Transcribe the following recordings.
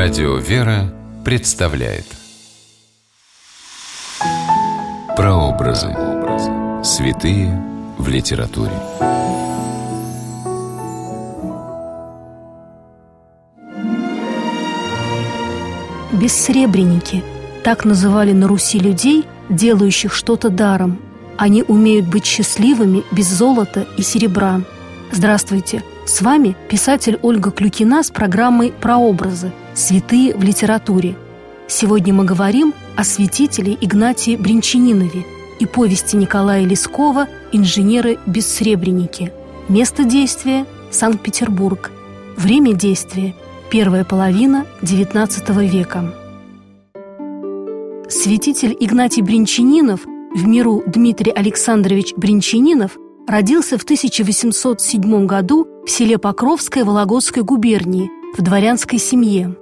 Радио «Вера» представляет Прообразы. Святые в литературе. Бессребреники – так называли на Руси людей, делающих что-то даром. Они умеют быть счастливыми без золота и серебра. Здравствуйте! С вами писатель Ольга Клюкина с программой «Прообразы. Святые в литературе». Сегодня мы говорим о святителе Игнатии Бринчанинове и повести Николая Лескова «Инженеры-бессребреники». Место действия – Санкт-Петербург. Время действия – первая половина XIX века. Святитель Игнатий Бринчанинов, в миру Дмитрий Александрович Бринчанинов – родился в 1807 году в селе Покровское Вологодской губернии в дворянской семье.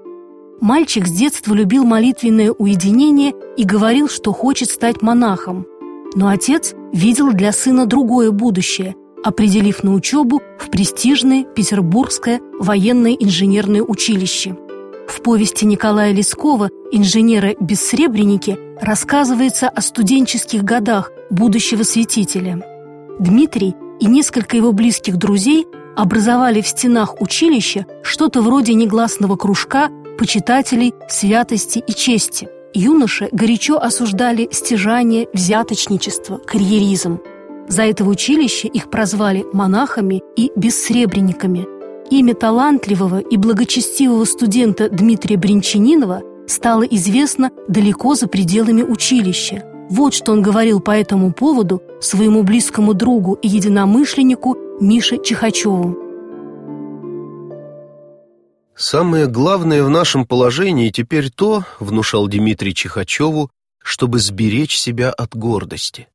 Мальчик с детства любил молитвенное уединение и говорил, что хочет стать монахом. Но отец видел для сына другое будущее, определив на учебу в престижное Петербургское военное инженерное училище. В повести Николая Лескова «Инженеры-бессребреники» рассказывается о студенческих годах будущего святителя – Дмитрий и несколько его близких друзей образовали в стенах училища что-то вроде негласного кружка почитателей святости и чести. Юноши горячо осуждали стяжание, взяточничество, карьеризм. За это в училище их прозвали монахами и бессребренниками. Имя талантливого и благочестивого студента Дмитрия Бринчанинова стало известно далеко за пределами училища – вот что он говорил по этому поводу своему близкому другу и единомышленнику Мише Чихачеву. «Самое главное в нашем положении теперь то, — внушал Дмитрий Чихачеву, — чтобы сберечь себя от гордости.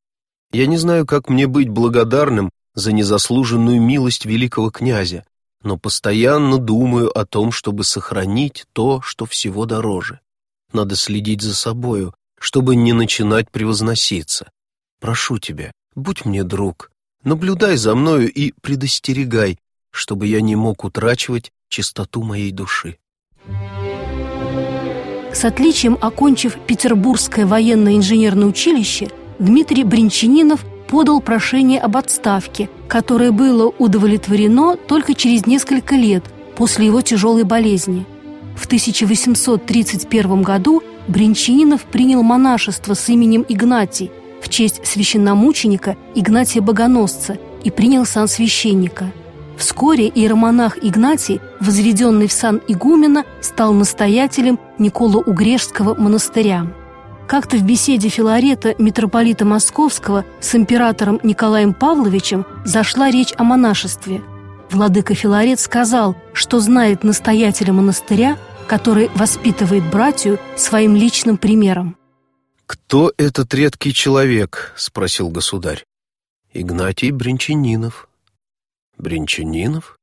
Я не знаю, как мне быть благодарным за незаслуженную милость великого князя, но постоянно думаю о том, чтобы сохранить то, что всего дороже. Надо следить за собою, чтобы не начинать превозноситься. Прошу тебя, будь мне друг, наблюдай за мною и предостерегай, чтобы я не мог утрачивать чистоту моей души. С отличием окончив Петербургское военное инженерное училище, Дмитрий Бринчанинов подал прошение об отставке, которое было удовлетворено только через несколько лет после его тяжелой болезни. В 1831 году Бринчанинов принял монашество с именем Игнатий в честь священномученика Игнатия Богоносца и принял сан священника. Вскоре иеромонах Игнатий, возведенный в сан игумена, стал настоятелем Никола-Угрешского монастыря. Как-то в беседе Филарета, митрополита Московского, с императором Николаем Павловичем зашла речь о монашестве. Владыка Филарет сказал, что знает настоятеля монастыря – который воспитывает братью своим личным примером. «Кто этот редкий человек?» — спросил государь. «Игнатий Бринчанинов». «Бринчанинов?»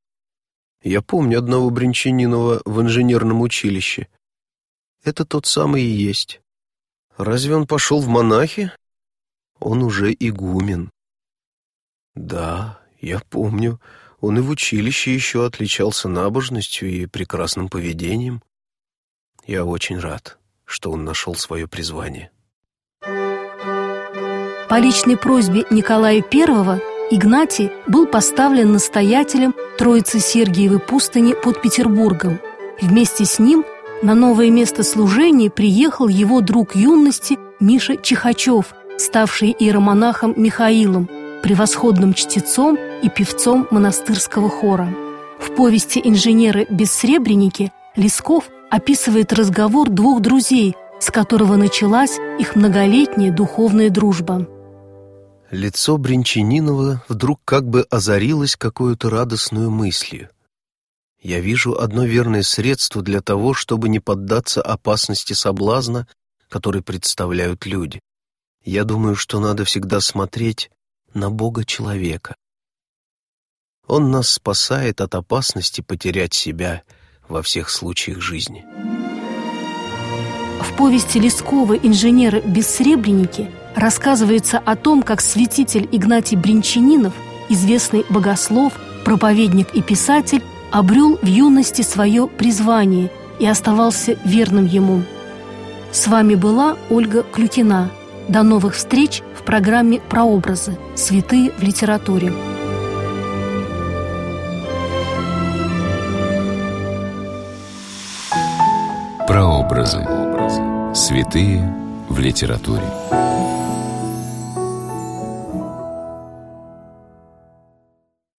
«Я помню одного Бринчанинова в инженерном училище. Это тот самый и есть. Разве он пошел в монахи? Он уже игумен». «Да, я помню. Он и в училище еще отличался набожностью и прекрасным поведением. Я очень рад, что он нашел свое призвание. По личной просьбе Николая I Игнатий был поставлен настоятелем Троицы Сергиевой пустыни под Петербургом. Вместе с ним на новое место служения приехал его друг юности Миша Чихачев, ставший иеромонахом Михаилом, превосходным чтецом и певцом монастырского хора. В повести «Инженеры-бессребреники» Лесков описывает разговор двух друзей, с которого началась их многолетняя духовная дружба. Лицо Бринчанинова вдруг как бы озарилось какой-то радостную мыслью. Я вижу одно верное средство для того, чтобы не поддаться опасности соблазна, который представляют люди. Я думаю, что надо всегда смотреть на Бога человека. Он нас спасает от опасности потерять себя — во всех случаях жизни. В повести Лескова «Инженеры-бессребреники» рассказывается о том, как святитель Игнатий Бринчанинов, известный богослов, проповедник и писатель, обрел в юности свое призвание и оставался верным ему. С вами была Ольга Клютина. До новых встреч в программе «Прообразы. Святые в литературе». Прообразы. Святые в литературе.